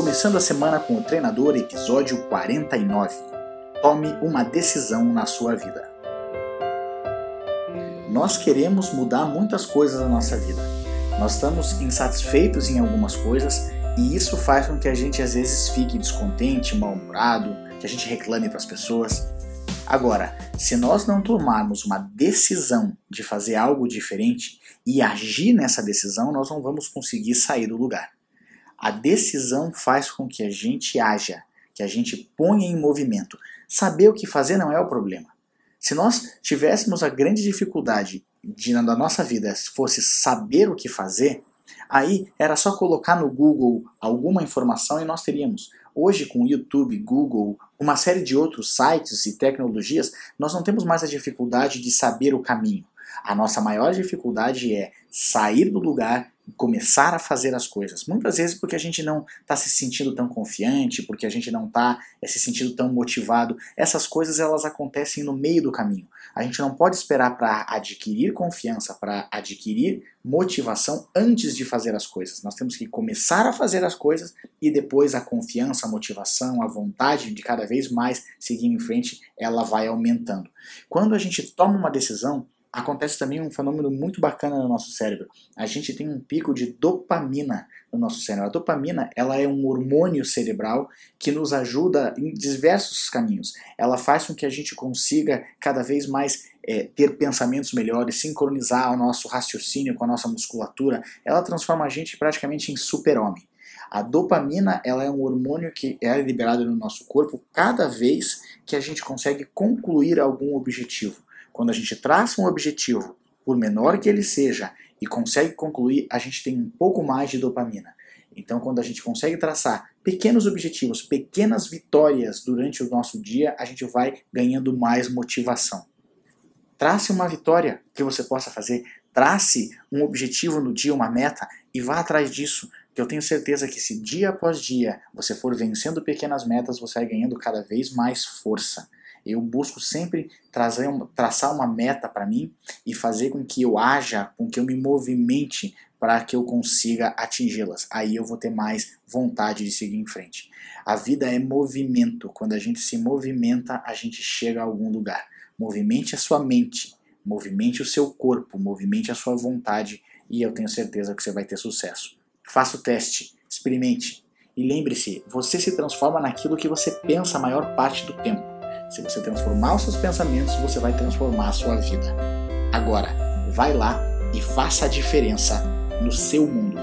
Começando a semana com o treinador, episódio 49. Tome uma decisão na sua vida. Nós queremos mudar muitas coisas na nossa vida. Nós estamos insatisfeitos em algumas coisas e isso faz com que a gente às vezes fique descontente, mal-humorado, que a gente reclame para as pessoas. Agora, se nós não tomarmos uma decisão de fazer algo diferente e agir nessa decisão, nós não vamos conseguir sair do lugar. A decisão faz com que a gente haja, que a gente ponha em movimento. Saber o que fazer não é o problema. Se nós tivéssemos a grande dificuldade de, na nossa vida fosse saber o que fazer, aí era só colocar no Google alguma informação e nós teríamos. Hoje, com YouTube, Google, uma série de outros sites e tecnologias, nós não temos mais a dificuldade de saber o caminho. A nossa maior dificuldade é sair do lugar começar a fazer as coisas. Muitas vezes porque a gente não está se sentindo tão confiante, porque a gente não está é, se sentindo tão motivado. Essas coisas elas acontecem no meio do caminho. A gente não pode esperar para adquirir confiança, para adquirir motivação antes de fazer as coisas. Nós temos que começar a fazer as coisas e depois a confiança, a motivação, a vontade de cada vez mais seguir em frente, ela vai aumentando. Quando a gente toma uma decisão, acontece também um fenômeno muito bacana no nosso cérebro. A gente tem um pico de dopamina no nosso cérebro. A dopamina ela é um hormônio cerebral que nos ajuda em diversos caminhos. Ela faz com que a gente consiga cada vez mais é, ter pensamentos melhores, sincronizar o nosso raciocínio com a nossa musculatura. Ela transforma a gente praticamente em super-homem. A dopamina ela é um hormônio que é liberado no nosso corpo cada vez que a gente consegue concluir algum objetivo. Quando a gente traça um objetivo, por menor que ele seja, e consegue concluir, a gente tem um pouco mais de dopamina. Então, quando a gente consegue traçar pequenos objetivos, pequenas vitórias durante o nosso dia, a gente vai ganhando mais motivação. Trace uma vitória que você possa fazer, trace um objetivo no dia, uma meta e vá atrás disso. Que eu tenho certeza que se dia após dia você for vencendo pequenas metas, você vai ganhando cada vez mais força. Eu busco sempre trazer traçar uma meta para mim e fazer com que eu haja, com que eu me movimente para que eu consiga atingi-las. Aí eu vou ter mais vontade de seguir em frente. A vida é movimento. Quando a gente se movimenta, a gente chega a algum lugar. Movimente a sua mente, movimente o seu corpo, movimente a sua vontade e eu tenho certeza que você vai ter sucesso. Faça o teste, experimente. E lembre-se, você se transforma naquilo que você pensa a maior parte do tempo. Se você transformar os seus pensamentos, você vai transformar a sua vida. Agora, vai lá e faça a diferença no seu mundo.